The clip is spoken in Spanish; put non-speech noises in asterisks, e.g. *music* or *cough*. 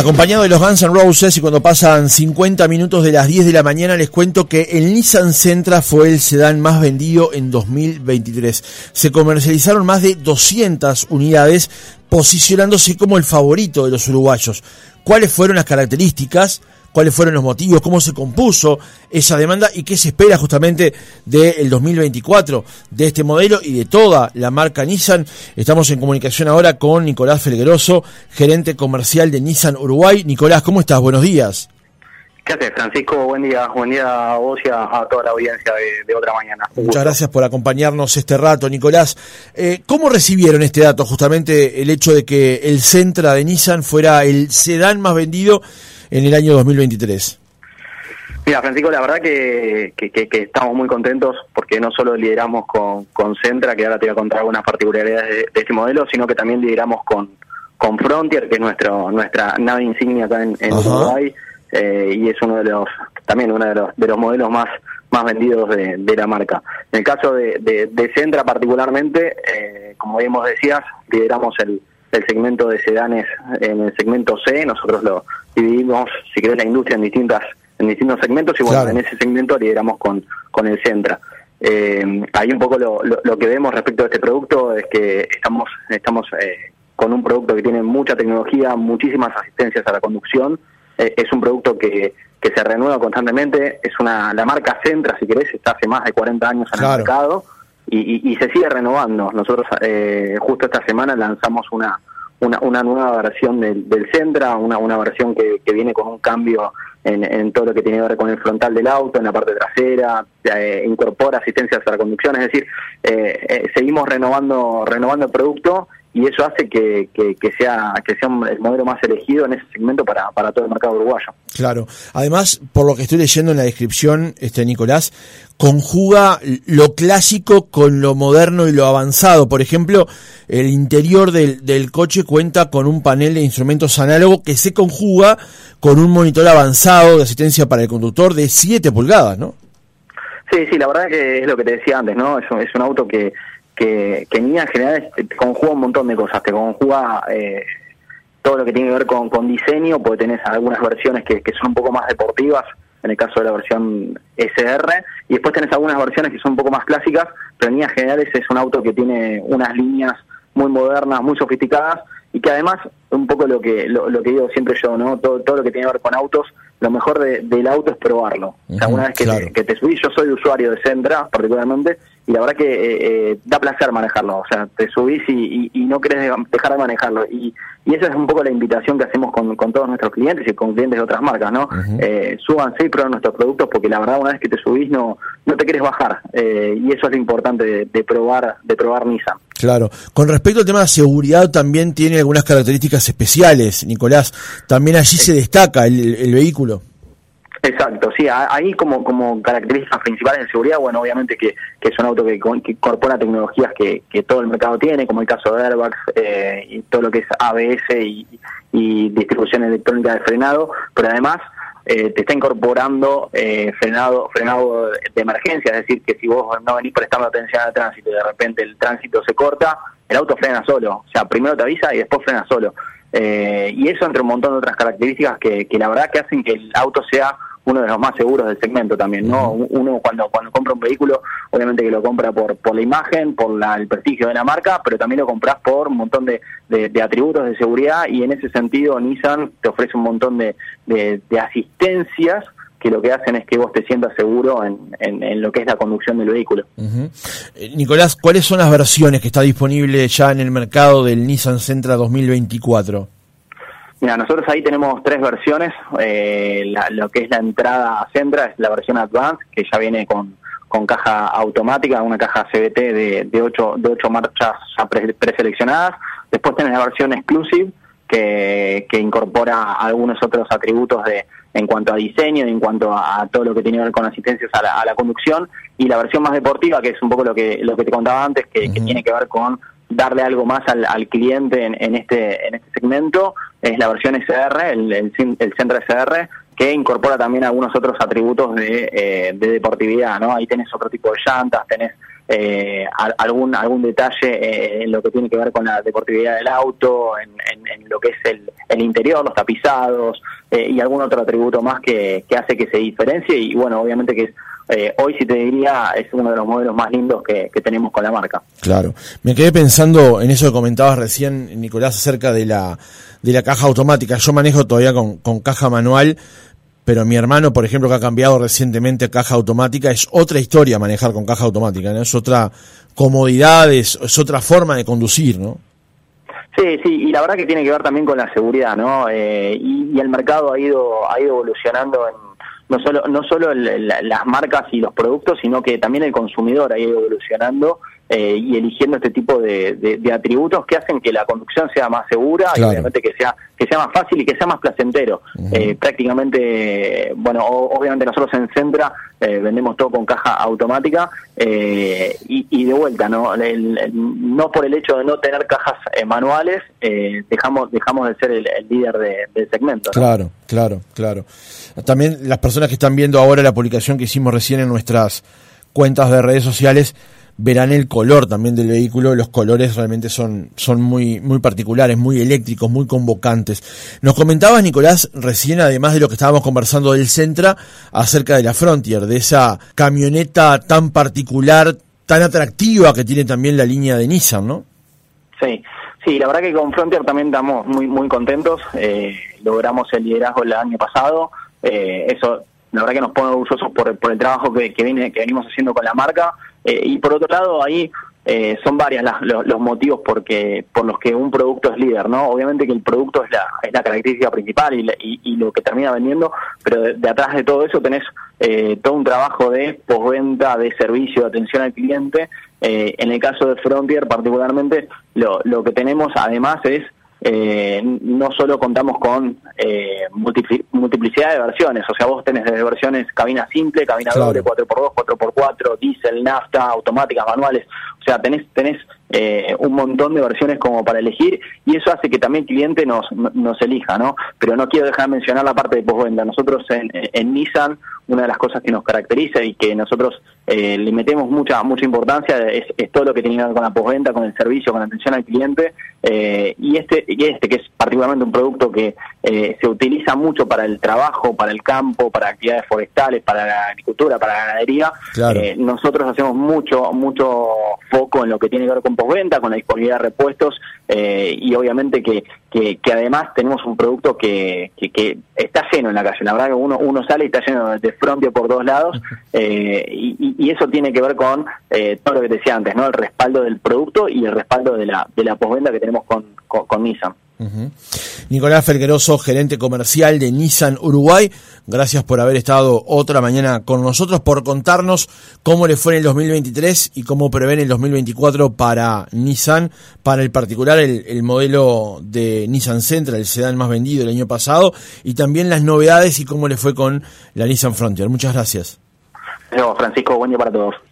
Acompañado de los Guns N' Roses y cuando pasan 50 minutos de las 10 de la mañana les cuento que el Nissan Sentra fue el sedán más vendido en 2023. Se comercializaron más de 200 unidades posicionándose como el favorito de los uruguayos. ¿Cuáles fueron las características? Cuáles fueron los motivos, cómo se compuso esa demanda y qué se espera justamente del 2024 de este modelo y de toda la marca Nissan. Estamos en comunicación ahora con Nicolás Felgueroso, gerente comercial de Nissan Uruguay. Nicolás, ¿cómo estás? Buenos días. ¿Qué haces, Francisco? Buen día, buen día a vos y a, toda la audiencia de, Otra Mañana. Muchas gracias por acompañarnos este rato, Nicolás. Eh, ¿Cómo recibieron este dato, justamente el hecho de que el Centra de Nissan fuera el sedán más vendido en el año 2023? Mira, Francisco, la verdad que, estamos muy contentos porque no solo lideramos con, con Centra, que ahora te voy a contar algunas particularidades de, este modelo, sino que también lideramos con, con Frontier, que es nuestro nuestra nave insignia acá en, Uruguay, eh, y es uno de los también uno de los, de los modelos más más vendidos de, la marca. En el caso de, de, Centra particularmente, eh, como bien decías, lideramos el, el segmento de sedanes en el segmento C, nosotros lo dividimos, si querés, la industria en distintas en distintos segmentos y bueno, en ese segmento lideramos con, con el Centra. Eh, ahí un poco lo, lo, que vemos respecto a este producto es que estamos, estamos eh, con un producto que tiene mucha tecnología, muchísimas asistencias a la conducción, es un producto que, que se renueva constantemente, es una la marca Centra, si querés, está hace más de 40 años en el mercado y, y, se sigue renovando. Nosotros eh, justo esta semana lanzamos una, una, una nueva versión del, del Centra, una, una versión que, que viene con un cambio en, en, todo lo que tiene que ver con el frontal del auto, en la parte trasera, eh, incorpora asistencias a la conducción, es decir, eh, eh, seguimos renovando, renovando el producto y eso hace que, que, sea que sea el modelo más elegido en ese segmento para, para todo el mercado uruguayo. Claro. Además, por lo que estoy leyendo en la descripción, este Nicolás, conjuga lo clásico con lo moderno y lo avanzado. Por ejemplo, el interior del, del coche cuenta con un panel de instrumentos análogos que se conjuga con un monitor avanzado de asistencia para el conductor de 7 pulgadas, ¿no? Sí, sí, la verdad que es lo que te decía antes, ¿no? Es es un auto que que, que en líneas generales te conjuga un montón de cosas, te conjuga eh, todo lo que tiene que ver con, con diseño, porque tenés algunas versiones que, que son un poco más deportivas, en el caso de la versión SR, y después tenés algunas versiones que son un poco más clásicas, pero en líneas generales es un auto que tiene unas líneas muy modernas, muy sofisticadas, y que además, un poco lo que lo, que digo siempre yo, ¿no? Todo, todo lo que tiene que ver con autos, lo mejor del auto es probarlo. o sea, una vez que, te, que te subís, yo soy usuario de Centra particularmente, y la verdad que eh, eh, da placer manejarlo, o sea, te subís y, y, no querés dejar de manejarlo. Y, y, esa es un poco la invitación que hacemos con, con todos nuestros clientes y con clientes de otras marcas, ¿no? eh, súbanse y prueben nuestros productos porque la verdad una vez que te subís no no te quieres bajar eh, y eso es lo importante de, probar de probar Nissan. Claro. Con respecto al tema de seguridad también tiene algunas características especiales, Nicolás. También allí se destaca el, el vehículo. Exacto, sí, ahí como, como características principales de seguridad, bueno, obviamente que, que es un auto que, incorpora tecnologías que, que, todo el mercado tiene, como el caso de airbags eh, y todo lo que es ABS y, distribución electrónica de frenado, pero además eh, te está incorporando eh, frenado frenado de emergencia, es decir, que si vos no venís prestando atención al tránsito y de repente el tránsito se corta, el auto frena solo, o sea, primero te avisa y después frena solo. y eso entre un montón de otras características que, que la verdad que hacen que el auto sea uno de los más seguros del segmento también, ¿no? Uno cuando cuando compra un vehículo, obviamente que lo compra por por la imagen, por el prestigio de la marca, pero también lo compras por un montón de, de, atributos de seguridad y en ese sentido Nissan te ofrece un montón de, de, asistencias que lo que hacen es que vos te sientas seguro en, en, lo que es la conducción del vehículo. Eh, Nicolás, ¿cuáles son las versiones que está disponible ya en el mercado del Nissan Sentra 2024? Mira, nosotros ahí tenemos tres versiones. Eh, lo que es la entrada a Centra es la versión Advanced, que ya viene con, con caja automática, una caja CBT de, de, ocho, de ocho marchas ya preseleccionadas. Después tenés la versión Exclusive, que, que incorpora algunos otros atributos de en cuanto a diseño, en cuanto a, todo lo que tiene que ver con asistencias a la, a la, conducción. Y la versión más deportiva, que es un poco lo que, lo que te contaba antes, que, que tiene que ver con darle algo más al, al cliente en, en, este, en este segmento es la versión SR, el, el, el centro SR, que incorpora también algunos otros atributos de, eh, de deportividad, ¿no? Ahí tenés otro tipo de llantas, tenés eh, algún algún detalle eh, en lo que tiene que ver con la deportividad del auto, en, lo que es el, el interior, los tapizados y algún otro atributo más que, que hace que se diferencie y bueno, obviamente que hoy si te diría es uno de los modelos más lindos que, que, tenemos con la marca. Claro, me quedé pensando en eso que comentabas recién, Nicolás, acerca de la, de la caja automática. Yo manejo todavía con, con caja manual, pero mi hermano, por ejemplo, que ha cambiado recientemente caja automática, es otra historia manejar con caja automática, ¿no? Es otra comodidad, es, otra forma de conducir, ¿no? Sí, sí, y la verdad que tiene que ver también con la seguridad, ¿no? Eh, y, el mercado ha ido ha ido evolucionando en no solo no solo las marcas y los productos, sino que también el consumidor ha ido evolucionando eh, y eligiendo este tipo de, atributos que hacen que la conducción sea más segura y obviamente que sea que sea más fácil y que sea más placentero. Eh, prácticamente, bueno, obviamente nosotros en Centra eh, vendemos todo con caja automática y, de vuelta, no no por el hecho de no tener cajas manuales dejamos dejamos de ser el, líder del segmento. Claro, claro, claro. También las personas que están viendo ahora la publicación que hicimos recién en nuestras cuentas de redes sociales verán el color también del vehículo, los colores realmente son, son muy, muy particulares, muy eléctricos, muy convocantes. Nos comentabas, Nicolás, recién, además de lo que estábamos conversando del Centra, acerca de la Frontier, de esa camioneta tan particular, tan atractiva que tiene también la línea de Nissan, ¿no? Sí, sí, la verdad que con Frontier también estamos muy, muy contentos, eh, logramos el liderazgo el año pasado, eh, eso la verdad que nos pone orgullosos por, por el trabajo que, que, viene, que venimos haciendo con la marca. Eh, y por otro lado, ahí eh, son varias los, motivos porque, por los que un producto es líder, ¿no? Obviamente que el producto es la, es la característica principal y, y, lo que termina vendiendo, pero de, atrás de todo eso tenés eh, todo un trabajo de postventa, de servicio, de atención al cliente. en el caso de Frontier particularmente, lo, lo que tenemos además es eh, no solo contamos con eh, multiplicidad de versiones, o sea, vos tenés desde versiones cabina simple, cabina doble, 4x2, 4x4, diésel, nafta, automáticas, manuales, o sea, tenés, tenés eh, un montón de versiones como para elegir y eso hace que también el cliente nos, nos elija, ¿no? Pero no quiero dejar de mencionar la parte de postventa. Nosotros en, en Nissan, una de las cosas que nos caracteriza y que nosotros eh, le metemos mucha mucha importancia es, todo lo que tiene que ver con la postventa, con el servicio, con la atención al cliente eh, y este y este que es particularmente un producto que se utiliza mucho para el trabajo, para el campo, para actividades forestales, para la agricultura, para la ganadería. nosotros hacemos mucho mucho foco en lo que tiene que ver con postventa, con la disponibilidad de repuestos eh, y obviamente que, que, además tenemos un producto que, que, está lleno en la calle. La verdad que uno, uno sale y está lleno de frontio por dos lados *laughs* eh, y, y, eso tiene que ver con eh, todo lo que te decía antes, ¿no? El respaldo del producto y el respaldo de la, de la postventa que tenemos con, con Nissan. Nicolás Felgueroso, gerente comercial de Nissan Uruguay, gracias por haber estado otra mañana con nosotros, por contarnos cómo le fue en el 2023 y cómo prevén el 2024 para Nissan, para el particular el, modelo de Nissan Sentra, el sedán más vendido el año pasado, y también las novedades y cómo le fue con la Nissan Frontier. Muchas gracias. Francisco, buen día para todos.